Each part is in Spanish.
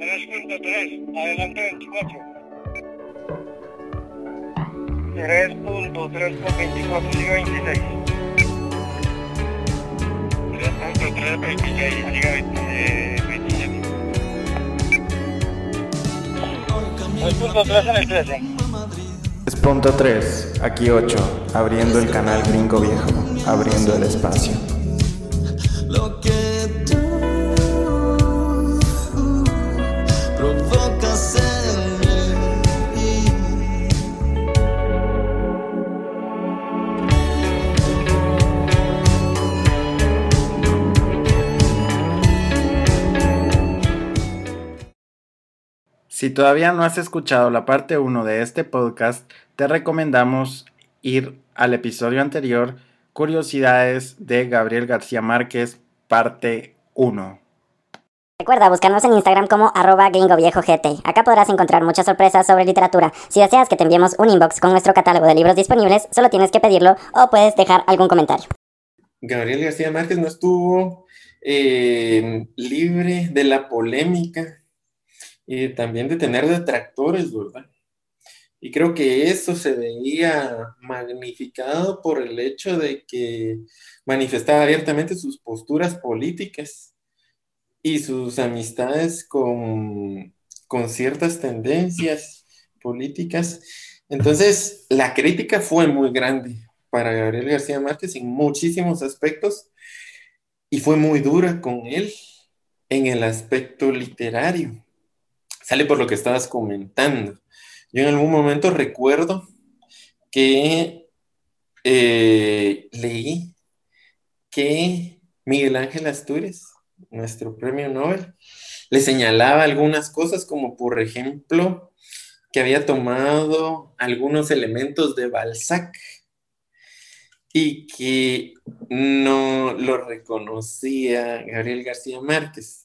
3.3, adelante 24. 3.3.24, siga 26. 3.326, siga 27. 3.3 en el 13. 3.3, aquí 8, abriendo el canal gringo viejo, abriendo el espacio. Si todavía no has escuchado la parte 1 de este podcast, te recomendamos ir al episodio anterior, Curiosidades de Gabriel García Márquez, parte 1. Recuerda buscarnos en Instagram como arroba gringoviejogt. Acá podrás encontrar muchas sorpresas sobre literatura. Si deseas que te enviemos un inbox con nuestro catálogo de libros disponibles, solo tienes que pedirlo o puedes dejar algún comentario. Gabriel García Márquez no estuvo eh, libre de la polémica y también de tener detractores, ¿verdad? Y creo que eso se veía magnificado por el hecho de que manifestaba abiertamente sus posturas políticas y sus amistades con, con ciertas tendencias políticas. Entonces, la crítica fue muy grande para Gabriel García Márquez en muchísimos aspectos y fue muy dura con él en el aspecto literario. Sale por lo que estabas comentando. Yo en algún momento recuerdo que eh, leí que Miguel Ángel Asturias, nuestro premio Nobel, le señalaba algunas cosas como por ejemplo que había tomado algunos elementos de Balzac y que no lo reconocía Gabriel García Márquez.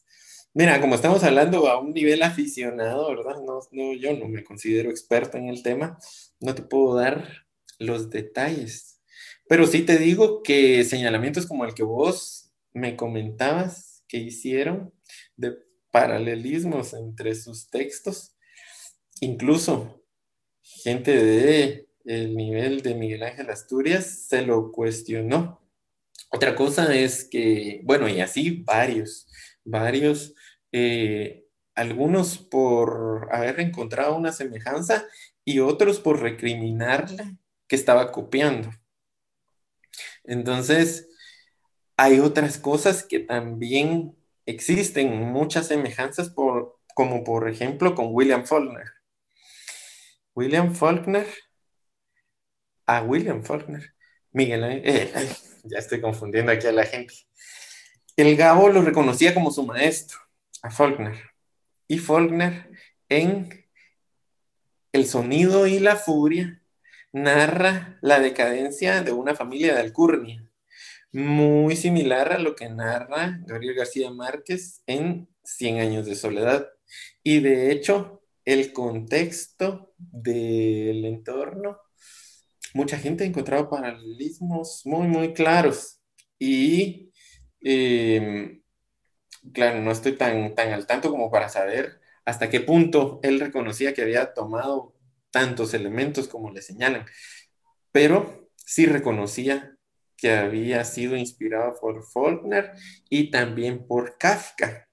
Mira, como estamos hablando a un nivel aficionado, ¿verdad? No, yo no me considero experto en el tema, no te puedo dar los detalles, pero sí te digo que señalamientos como el que vos me comentabas que hicieron de paralelismos entre sus textos, incluso gente de el nivel de Miguel Ángel Asturias se lo cuestionó. Otra cosa es que, bueno, y así varios, varios, eh, algunos por haber encontrado una semejanza y otros por recriminarle que estaba copiando. Entonces, hay otras cosas que también existen, muchas semejanzas, por, como por ejemplo con William Faulkner. William Faulkner, a William Faulkner, Miguel, ya estoy confundiendo aquí a la gente. El Gabo lo reconocía como su maestro, a Faulkner. Y Faulkner en El sonido y la furia narra la decadencia de una familia de Alcurnia, muy similar a lo que narra Gabriel García Márquez en Cien años de soledad. Y de hecho, el contexto del entorno, mucha gente ha encontrado paralelismos muy, muy claros. Y claro, no estoy tan, tan al tanto como para saber hasta qué punto él reconocía que había tomado tantos elementos como le señalan, pero sí reconocía que había sido inspirado por Faulkner y también por Kafka.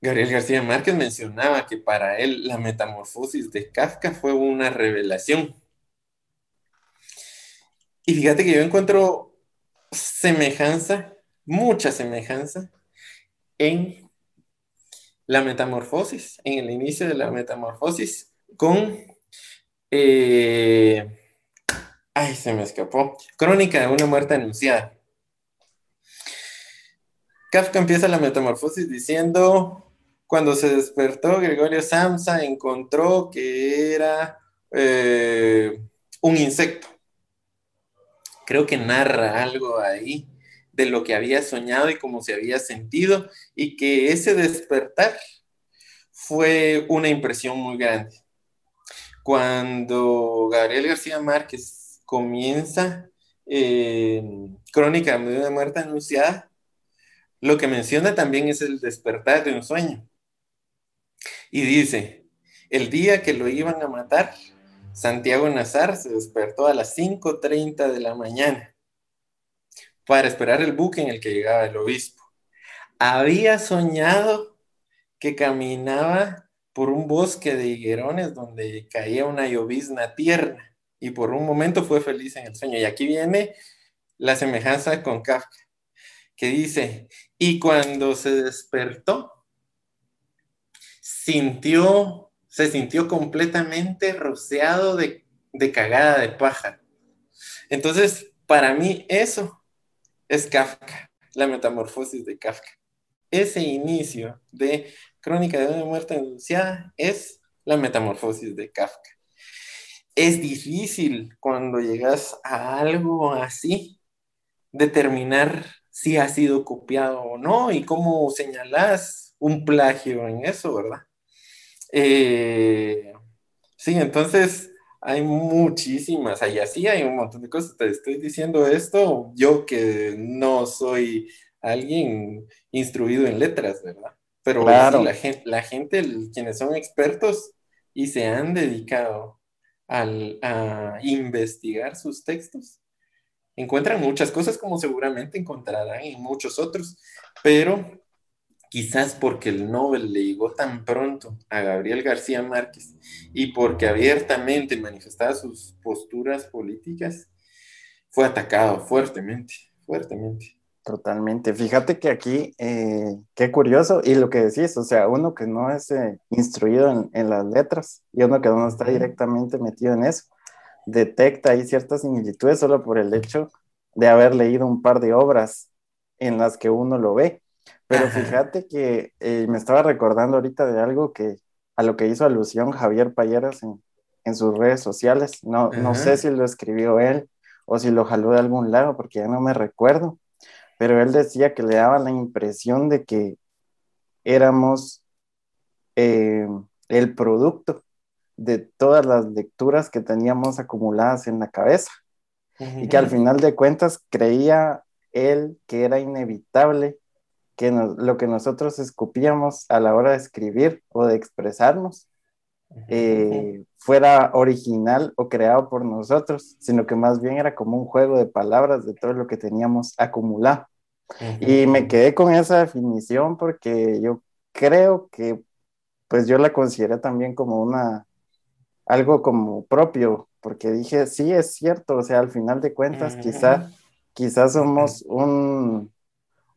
Gabriel García Márquez mencionaba que para él la metamorfosis de Kafka fue una revelación. Y fíjate que yo encuentro semejanza, mucha semejanza, en la metamorfosis, en el inicio de la metamorfosis, con... eh, ay, se me escapó. Crónica de una muerte anunciada. Kafka empieza la metamorfosis diciendo, cuando se despertó, Gregorio Samsa encontró que era eh, un insecto. Creo que narra algo ahí de lo que había soñado y cómo se había sentido y que ese despertar fue una impresión muy grande. Cuando Gabriel García Márquez comienza eh, Crónica de una muerte anunciada, lo que menciona también es el despertar de un sueño. Y dice, el día que lo iban a matar, Santiago Nazar se despertó a las 5.30 de la mañana para esperar el buque en el que llegaba el obispo. Había soñado que caminaba por un bosque de higuerones donde caía una llovizna tierna y por un momento fue feliz en el sueño. Y aquí viene la semejanza con Kafka, que dice, y cuando se despertó, sintió, se sintió completamente rociado de, de cagada de paja. Entonces, para mí eso es Kafka, la metamorfosis de Kafka. Ese inicio de Crónica de una muerte anunciada es la metamorfosis de Kafka. Es difícil cuando llegas a algo así determinar si ha sido copiado o no y cómo señalas un plagio en eso, ¿verdad? Eh, sí, entonces hay muchísimas, hay así hay un montón de cosas. Te estoy diciendo esto, yo que no soy alguien instruido en letras, ¿verdad? Pero Claro. sí, la gente, la gente, quienes son expertos y se han dedicado al- a investigar sus textos, encuentran muchas cosas como seguramente encontrarán en muchos otros, pero quizás porque el Nobel le llegó tan pronto a Gabriel García Márquez y porque abiertamente manifestaba sus posturas políticas, fue atacado fuertemente, fuertemente. Totalmente. Fíjate que aquí, eh, qué curioso, y lo que decís, o sea, uno que no es eh, instruido en, en las letras y uno que no está directamente metido en eso, detecta ahí ciertas similitudes solo por el hecho de haber leído un par de obras en las que uno lo ve. Pero Ajá. fíjate que eh, me estaba recordando ahorita de algo que a lo que hizo alusión Javier Payeras en, en sus redes sociales. No, no sé si lo escribió él o si lo jaló de algún lado, porque ya no me recuerdo pero él decía que le daba la impresión de que éramos eh, el producto de todas las lecturas que teníamos acumuladas en la cabeza y que al final de cuentas creía él que era inevitable que nos- lo que nosotros escupíamos a la hora de escribir o de expresarnos eh, fuera original o creado por nosotros, sino que más bien era como un juego de palabras de todo lo que teníamos acumulado. Y me quedé con esa definición porque yo creo que pues yo la consideré también como una algo como propio, porque dije, sí, es cierto, o sea, al final de cuentas Ujú. quizá, quizás somos un,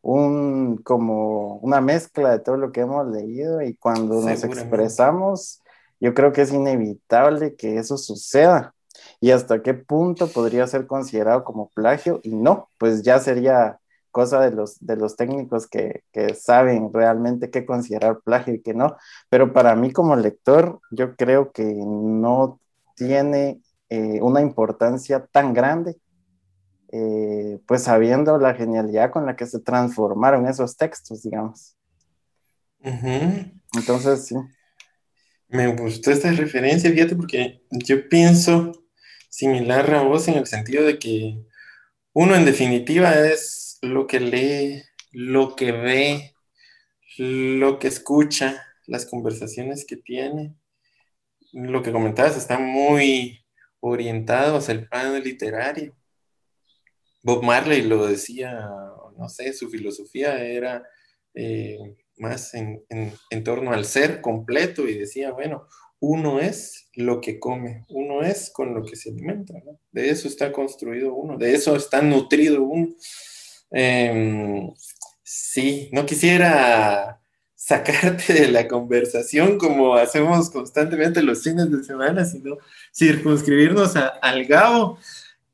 un, como una mezcla de todo lo que hemos leído y cuando nos expresamos, yo creo que es inevitable que eso suceda. Y hasta qué punto podría ser considerado como plagio y no, pues ya sería cosa de los, de los técnicos que, que saben realmente qué considerar plagio y qué no. Pero para mí como lector, yo creo que no tiene eh, una importancia tan grande, eh, pues sabiendo la genialidad con la que se transformaron esos textos, digamos. Entonces, sí. Me gustó esta referencia, fíjate, porque yo pienso similar a vos en el sentido de que uno en definitiva es lo que lee, lo que ve, lo que escucha, las conversaciones que tiene. Lo que comentabas está muy orientado hacia el plano literario. Bob Marley lo decía, no sé, su filosofía era eh, más en, torno al ser completo y decía, bueno, uno es lo que come, uno es con lo que se alimenta, ¿no? De eso está construido uno, de eso está nutrido uno. Eh, sí, no quisiera sacarte de la conversación como hacemos constantemente los fines de semana, sino circunscribirnos a, al Gabo.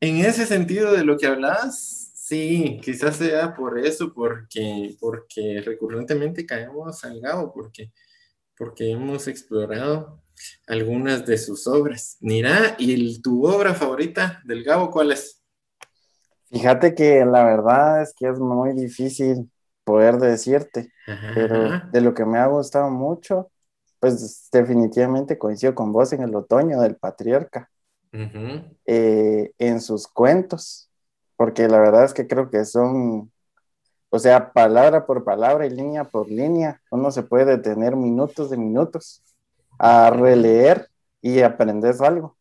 En ese sentido de lo que hablabas, sí, quizás sea por eso, porque, porque recurrentemente caemos al Gabo, porque, porque hemos explorado algunas de sus obras. Mira, ¿y el, tu obra favorita del Gabo cuál es? Fíjate que la verdad es que es muy difícil poder decirte, Ajá. pero de lo que me ha gustado mucho, pues definitivamente coincido con vos en el otoño del patriarca, Eh, en sus cuentos, porque la verdad es que creo que son O sea, palabra por palabra y línea por línea, uno se puede detener minutos de minutos a releer y aprender algo.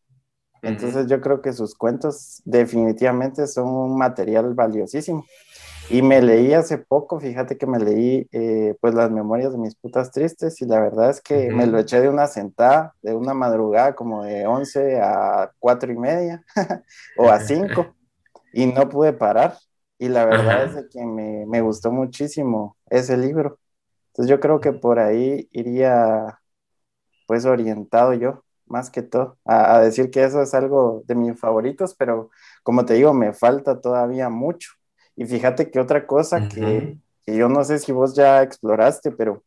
Entonces yo creo que sus cuentos definitivamente son un material valiosísimo. Y me leí hace poco, fíjate que me leí eh, pues las memorias de mis putas tristes y la verdad es que me lo eché de una sentada, de una madrugada como de 11 a 4 y media o a 5 y no pude parar. Y la verdad es que me, me gustó muchísimo ese libro. Entonces yo creo que por ahí iría pues orientado yo, más que todo, a, a decir que eso es algo de mis favoritos, pero como te digo, me falta todavía mucho. Y fíjate que otra cosa que, Ujú. que yo no sé si vos ya exploraste, pero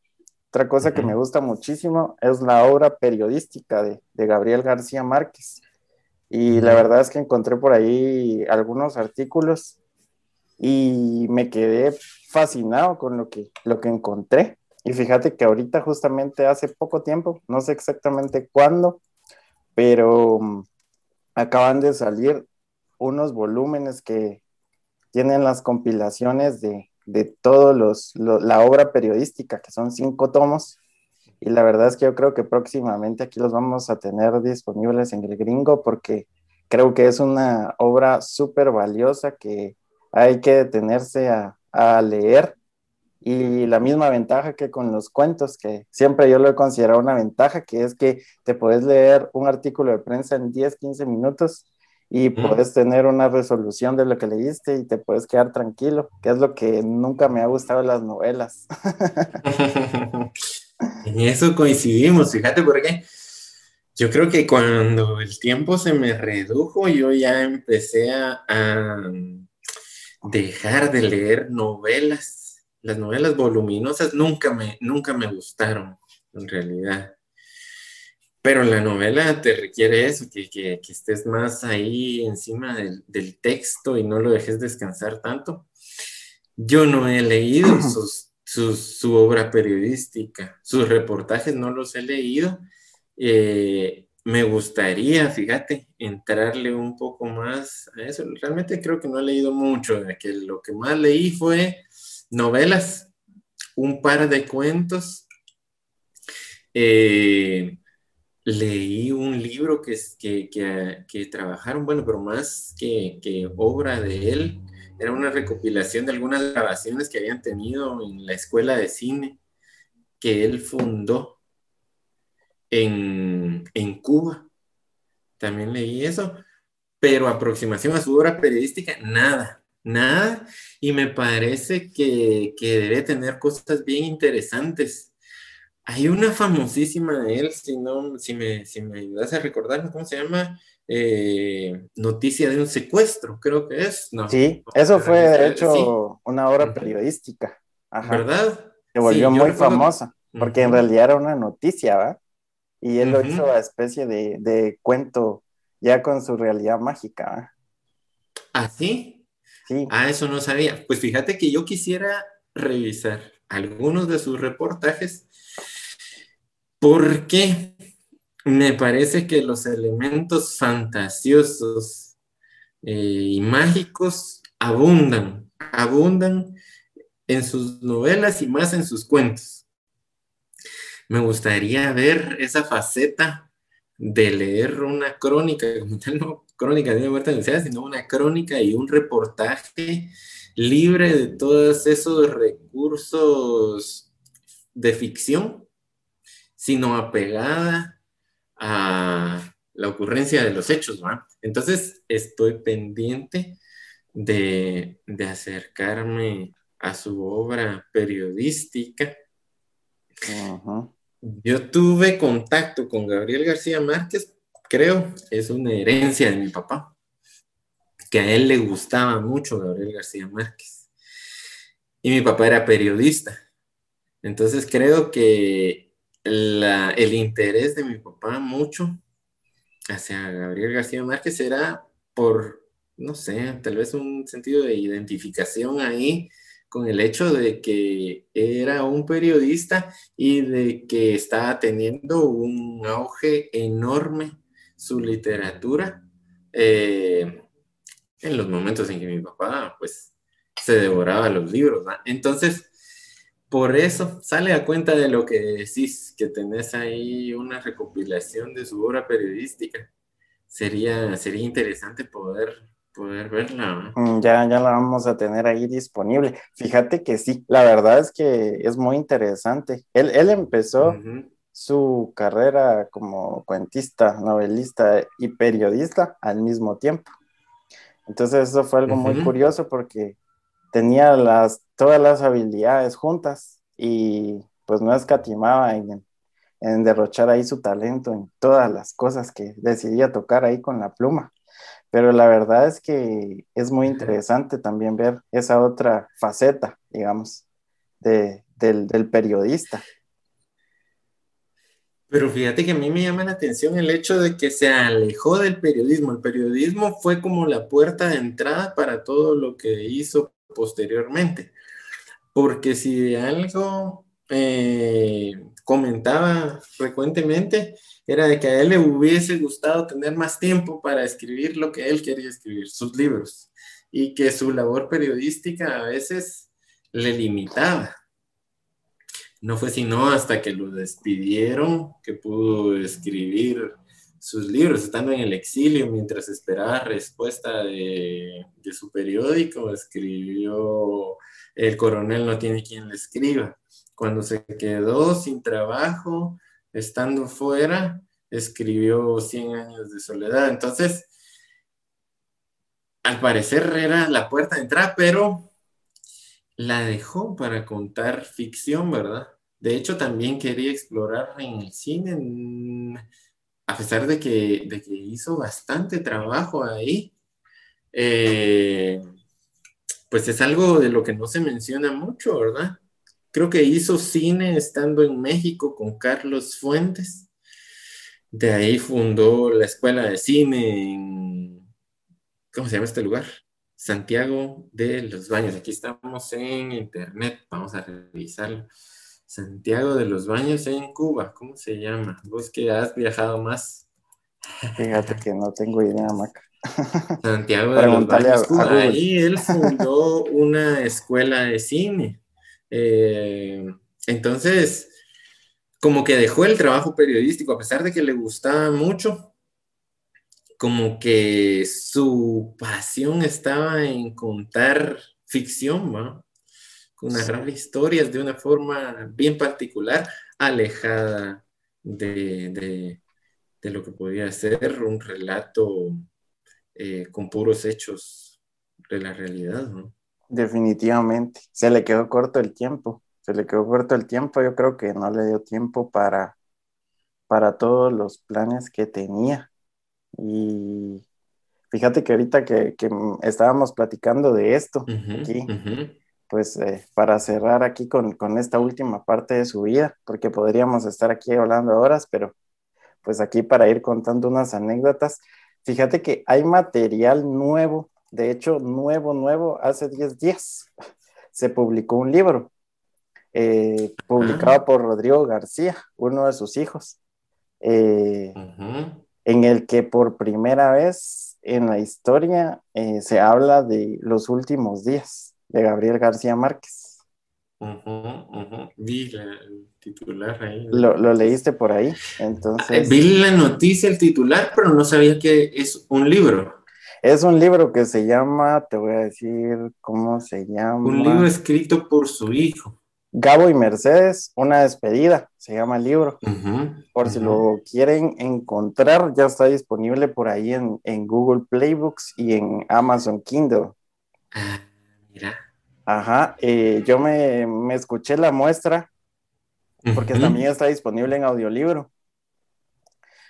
otra cosa que Ujú. me gusta muchísimo es la obra periodística de, de Gabriel García Márquez. Y la Ujú. verdad es que encontré por ahí algunos artículos y me quedé fascinado con lo que, lo que encontré. Y fíjate que ahorita justamente hace poco tiempo, no sé exactamente cuándo, pero mm, acaban de salir unos volúmenes que tienen las compilaciones de, de todos los, lo- la obra periodística, que son cinco tomos. Y la verdad es que yo creo que próximamente aquí los vamos a tener disponibles en el gringo porque creo que es una obra súper valiosa que hay que detenerse a, a leer. Y la misma ventaja que con los cuentos, que siempre yo lo he considerado una ventaja, que es que te puedes leer un artículo de prensa en 10, 15 minutos y Mm. puedes tener una resolución de lo que leíste y te puedes quedar tranquilo, que es lo que nunca me ha gustado de las novelas. En eso coincidimos, fíjate por qué. Yo creo que cuando el tiempo se me redujo, yo ya empecé a, a dejar de leer novelas. Las novelas voluminosas nunca me, nunca me gustaron, en realidad. Pero la novela te requiere eso, que, que- que estés más ahí encima del, del texto y no lo dejes descansar tanto. Yo no he leído sus, sus- su obra periodística, sus reportajes no los he leído. Eh, me gustaría, fíjate, entrarle un poco más a eso. Realmente creo que no he leído mucho, de que lo que más leí fue novelas, un par de cuentos. Eh, leí un libro que, que trabajaron, bueno, pero más que, que obra de él, era una recopilación de algunas grabaciones que habían tenido en la escuela de cine que él fundó en, en Cuba. También leí eso, pero aproximación a su obra periodística, nada, nada. Y me parece que, que debe tener cosas bien interesantes. Hay una famosísima de él, si, no, si, me, si me ayudas a recordar, ¿cómo se llama? Eh, Noticia de un secuestro, creo que es. No, Sí, eso fue de Eh, hecho sí, una obra periodística. Ajá. ¿verdad? Se volvió Sí, muy recuerdo- famosa, porque en realidad era una noticia, ¿va? Y él lo hizo a especie de, de cuento ya con su realidad mágica, ¿va? ¿Ah, sí? Sí, Ah, eso no sabía. Pues fíjate que yo quisiera revisar algunos de sus reportajes porque me parece que los elementos fantasiosos eh, y mágicos abundan, abundan en sus novelas y más en sus cuentos. Me gustaría ver esa faceta de leer una crónica, no crónica de una muerte anunciada, sino una crónica y un reportaje libre de todos esos recursos de ficción, sino apegada a la ocurrencia de los hechos, ¿va? Entonces estoy pendiente de, de acercarme a su obra periodística. Yo tuve contacto con Gabriel García Márquez, creo, es una herencia de mi papá, que a él le gustaba mucho Gabriel García Márquez. Y mi papá era periodista. Entonces creo que el interés de mi papá mucho hacia Gabriel García Márquez era por, no sé, tal vez un sentido de identificación ahí con el hecho de que era un periodista y de que estaba teniendo un auge enorme su literatura eh, en los momentos en que mi papá, pues, se devoraba los libros. Entonces, por eso sale a cuenta de lo que decís, que tenés ahí una recopilación de su obra periodística. Sería, sería interesante poder, poder verla. Mm, Ya, ya la vamos a tener ahí disponible. Fíjate que sí, la verdad es que es muy interesante. Él, él empezó su carrera como cuentista, novelista y periodista al mismo tiempo. Entonces eso fue algo muy curioso porque tenía las, todas las habilidades juntas y pues no escatimaba en, en derrochar ahí su talento en todas las cosas que decidía tocar ahí con la pluma. Pero la verdad es que es muy interesante también ver esa otra faceta, digamos, de, del, del periodista. Pero fíjate que a mí me llama la atención el hecho de que se alejó del periodismo. El periodismo fue como la puerta de entrada para todo lo que hizo posteriormente. Porque si algo eh, comentaba frecuentemente, era de que a él le hubiese gustado tener más tiempo para escribir lo que él quería escribir, sus libros, y que su labor periodística a veces le limitaba. No fue sino hasta que lo despidieron que pudo escribir sus libros, estando en el exilio, mientras esperaba respuesta de, de su periódico, escribió El coronel no tiene quien le escriba. Cuando se quedó sin trabajo, estando fuera, escribió Cien años de soledad. Entonces, al parecer era la puerta de entrada, pero la dejó para contar ficción, ¿verdad? De hecho, también quería explorar en el cine, a pesar de que, hizo bastante trabajo ahí. eh, pues es algo de lo que no se menciona mucho, ¿verdad? Creo que hizo cine estando en México con Carlos Fuentes. De ahí fundó la escuela de cine en, ¿cómo se llama este lugar? Santiago de los Baños. Aquí estamos en internet, vamos a revisarlo. Santiago de los Baños en Cuba, ¿cómo se llama? Vos que has viajado más. Fíjate que no tengo idea, Maca. Santiago de los Baños, a- Cuba. Ahí él fundó una escuela de cine. Eh, entonces, como que dejó el trabajo periodístico, a pesar de que le gustaba mucho, como que su pasión estaba en contar ficción, ¿va? Con narrar historias de una forma bien particular, alejada de, de- de lo que podía ser un relato eh, con puros hechos de la realidad, ¿no? Definitivamente. Se le quedó corto el tiempo. Se le quedó corto el tiempo. Yo creo que no le dio tiempo para, para todos los planes que tenía. Y fíjate que ahorita que, que estábamos platicando de esto, aquí, ujú. Pues eh, para cerrar aquí con, con esta última parte de su vida, porque podríamos estar aquí hablando horas, pero pues aquí para ir contando unas anécdotas. Fíjate que hay material nuevo, de hecho, nuevo, nuevo, hace 10 días se publicó un libro eh, publicado por Rodrigo García, uno de sus hijos, eh, Ujú. en el que por primera vez en la historia eh, se habla de los últimos días de Gabriel García Márquez. Ujú, ujú. Vi la- el titular ahí. Lo, lo leíste por ahí, entonces Vi la noticia, el titular, pero no sabía que es un libro. es un libro que se llama, te voy a decir cómo se llama. Un libro escrito por su hijo. Gabo y Mercedes, una despedida, se llama el libro. Ujú, Por si lo quieren encontrar, ya está disponible por ahí en, en Google Playbooks y en Amazon Kindle. Mira. Ajá, eh, yo me, me escuché la muestra porque Ujú. también está disponible en audiolibro.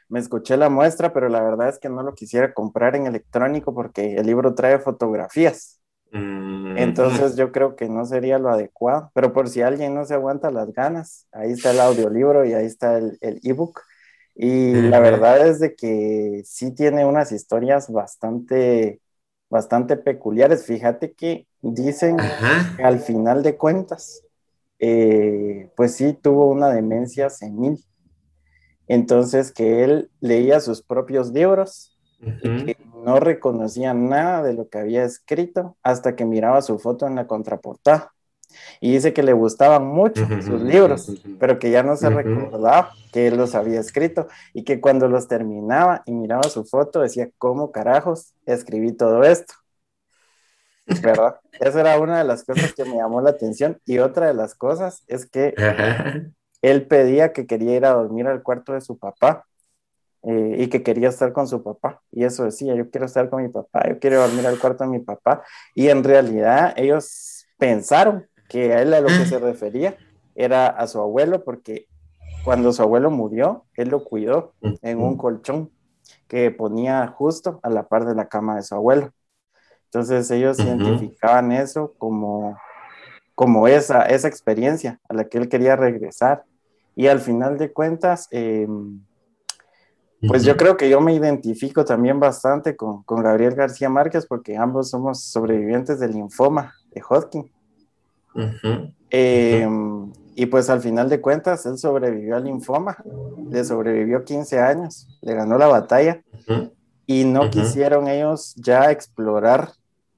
Me escuché la muestra, pero la verdad es que no lo quisiera comprar en electrónico porque el libro trae fotografías. Mm, Entonces yo creo que no sería lo adecuado, pero por si alguien no se aguanta las ganas, ahí está el audiolibro y ahí está el el ebook. Y la verdad es de que sí tiene unas historias bastante, bastante peculiares. Fíjate que dicen que al final de cuentas, eh, pues sí tuvo una demencia senil. Entonces que él leía sus propios libros y que no reconocía nada de lo que había escrito hasta que miraba su foto en la contraportada. Y dice que le gustaban mucho sus libros, pero que ya no se recordaba que él los había escrito y que cuando los terminaba y miraba su foto decía, ¿cómo carajos escribí todo esto? ¿Verdad? Esa era una de las cosas que me llamó la atención y otra de las cosas es que él pedía que quería ir a dormir al cuarto de su papá eh, y que quería estar con su papá. Y eso decía, yo quiero estar con mi papá, yo quiero dormir al cuarto de mi papá. Y en realidad ellos pensaron que a él a lo que se refería era a su abuelo, porque cuando su abuelo murió, él lo cuidó en un colchón que ponía justo a la par de la cama de su abuelo. Entonces ellos identificaban eso como, como esa, esa experiencia a la que él quería regresar. Y al final de cuentas, eh, pues yo creo que yo me identifico también bastante con, con Gabriel García Márquez porque ambos somos sobrevivientes del linfoma de Hodgkin. Eh, y pues al final de cuentas, él sobrevivió al linfoma, le sobrevivió 15 años, le ganó la batalla. Y no quisieron ellos ya explorar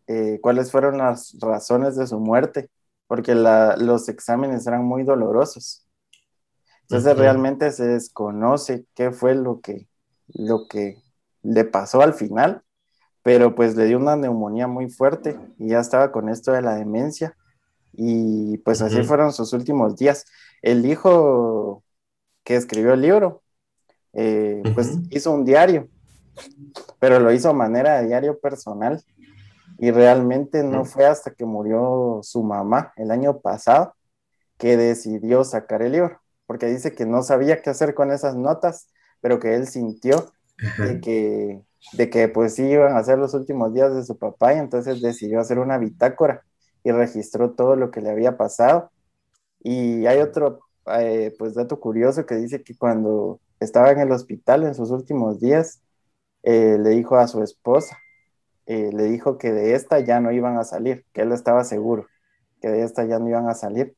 eh, cuáles fueron las razones de su muerte, porque la- los exámenes eran muy dolorosos. Entonces realmente se desconoce qué fue lo que, lo que le pasó al final, pero pues le dio una neumonía muy fuerte y ya estaba con esto de la demencia y pues así fueron sus últimos días. El hijo que escribió el libro, eh, pues hizo un diario, pero lo hizo a manera de diario personal. Y realmente no fue hasta que murió su mamá el año pasado que decidió sacar el libro, porque dice que no sabía qué hacer con esas notas, pero que él sintió de que, de que pues sí iban a ser los últimos días de su papá y entonces decidió hacer una bitácora y registró todo lo que le había pasado. Y hay otro eh, pues dato curioso que dice que cuando estaba en el hospital en sus últimos días, eh, le dijo a su esposa, eh, le dijo que de esta ya no iban a salir, que él estaba seguro, que de esta ya no iban a salir.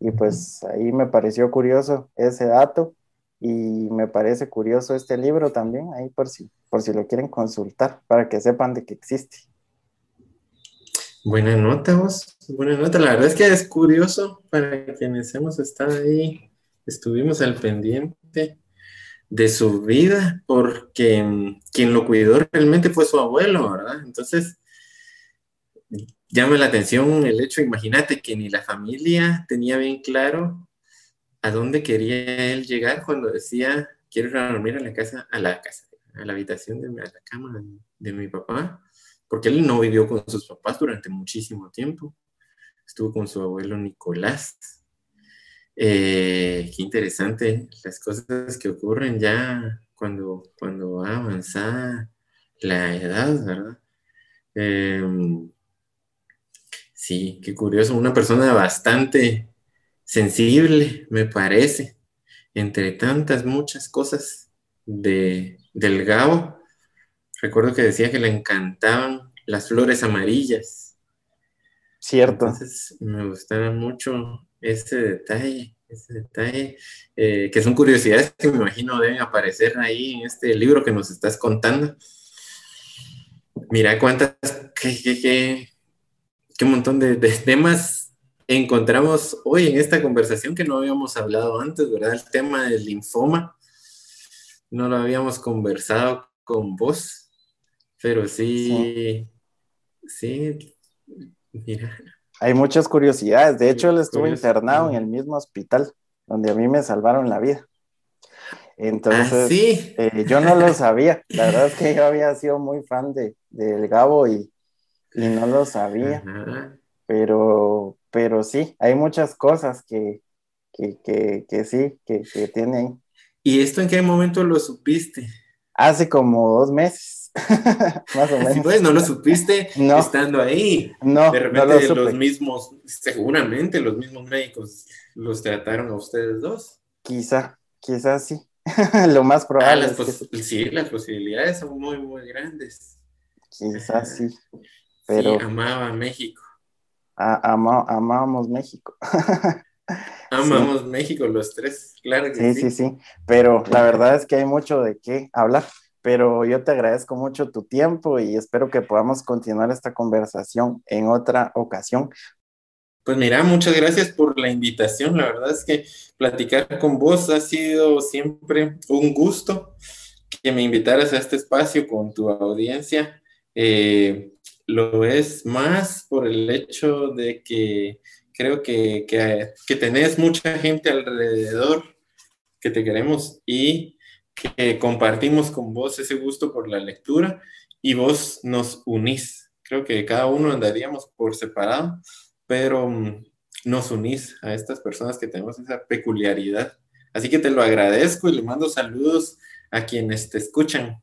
Y pues ahí me pareció curioso ese dato y me parece curioso este libro también, ahí por si, por si lo quieren consultar, para que sepan de que existe. Buena nota, vos. Buena nota. La verdad es que es curioso para quienes hemos estado ahí, estuvimos al pendiente de su vida, porque mm, quien lo cuidó realmente fue su abuelo, ¿verdad? Entonces, llama la atención el hecho, imagínate que ni la familia tenía bien claro a dónde quería él llegar cuando decía, quiero ir a dormir a la casa, a la casa, a la habitación, de, a la cama de mi papá porque él no vivió con sus papás durante muchísimo tiempo. Estuvo con su abuelo Nicolás. Eh, qué interesante las cosas que ocurren ya cuando, cuando va avanzada la edad, ¿verdad? Eh, sí, qué curioso. Una persona bastante sensible, me parece, entre tantas, muchas cosas de, del Gabo. Recuerdo que decía que le encantaban las flores amarillas. Cierto. Entonces me gustaba mucho ese detalle, ese detalle, eh, que son curiosidades que me imagino deben aparecer ahí en este libro que nos estás contando. Mira cuántas, qué, qué, qué, qué montón de, de temas encontramos hoy en esta conversación que no habíamos hablado antes, ¿verdad? El tema del linfoma, no lo habíamos conversado con vos, pero sí, sí, mira. Hay muchas curiosidades. De hecho, él estuvo internado en el mismo hospital donde a mí me salvaron la vida. Entonces, ¿Ah, sí? eh, yo no lo sabía. La verdad es que yo había sido muy fan de, del Gabo y, y no lo sabía. Ajá. Pero, pero sí, hay muchas cosas que, que, que, que sí, que, que tiene ahí. ¿Y esto en qué momento lo supiste? Hace como dos meses, más o menos. pues, no lo supiste No. estando ahí. No, De no repente lo supe. los mismos, seguramente los mismos médicos los trataron a ustedes dos. Quizá, quizá sí. Lo más Ah, probable las es que sí. las posibilidades son muy, muy grandes. Quizá sí. Sí, Pero amaba México. a- ama- amábamos México. Amamos México los tres, claro que Sí, sí. sí, sí. Pero la verdad es que hay mucho de qué hablar. Pero yo te agradezco mucho tu tiempo y espero que podamos continuar esta conversación en otra ocasión. Pues mira, muchas gracias por la invitación. La verdad es que platicar con vos ha sido siempre un gusto que me invitaras a este espacio con tu audiencia. Eh, lo es más por el hecho de que creo que, que, que tenés mucha gente alrededor que te queremos y que compartimos con vos ese gusto por la lectura y vos nos unís. Creo que cada uno andaríamos por separado, pero mm, nos unís a estas personas que tenemos esa peculiaridad. Así que te lo agradezco y le mando saludos a quienes te escuchan.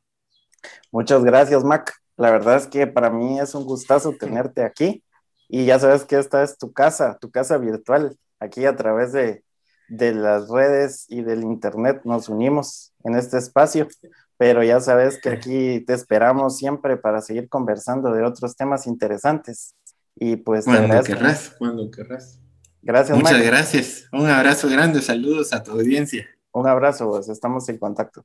Muchas gracias, Mac. La verdad es que para mí es un gustazo tenerte aquí y ya sabes que esta es tu casa, tu casa virtual. Aquí a través de, de las redes y del internet nos unimos en este espacio, pero ya sabes que aquí te esperamos siempre para seguir conversando de otros temas interesantes. Y pues cuando querrás, cuando querrás. Gracias. Muchas gracias. Un abrazo grande, saludos a tu audiencia. Un abrazo, pues estamos en contacto.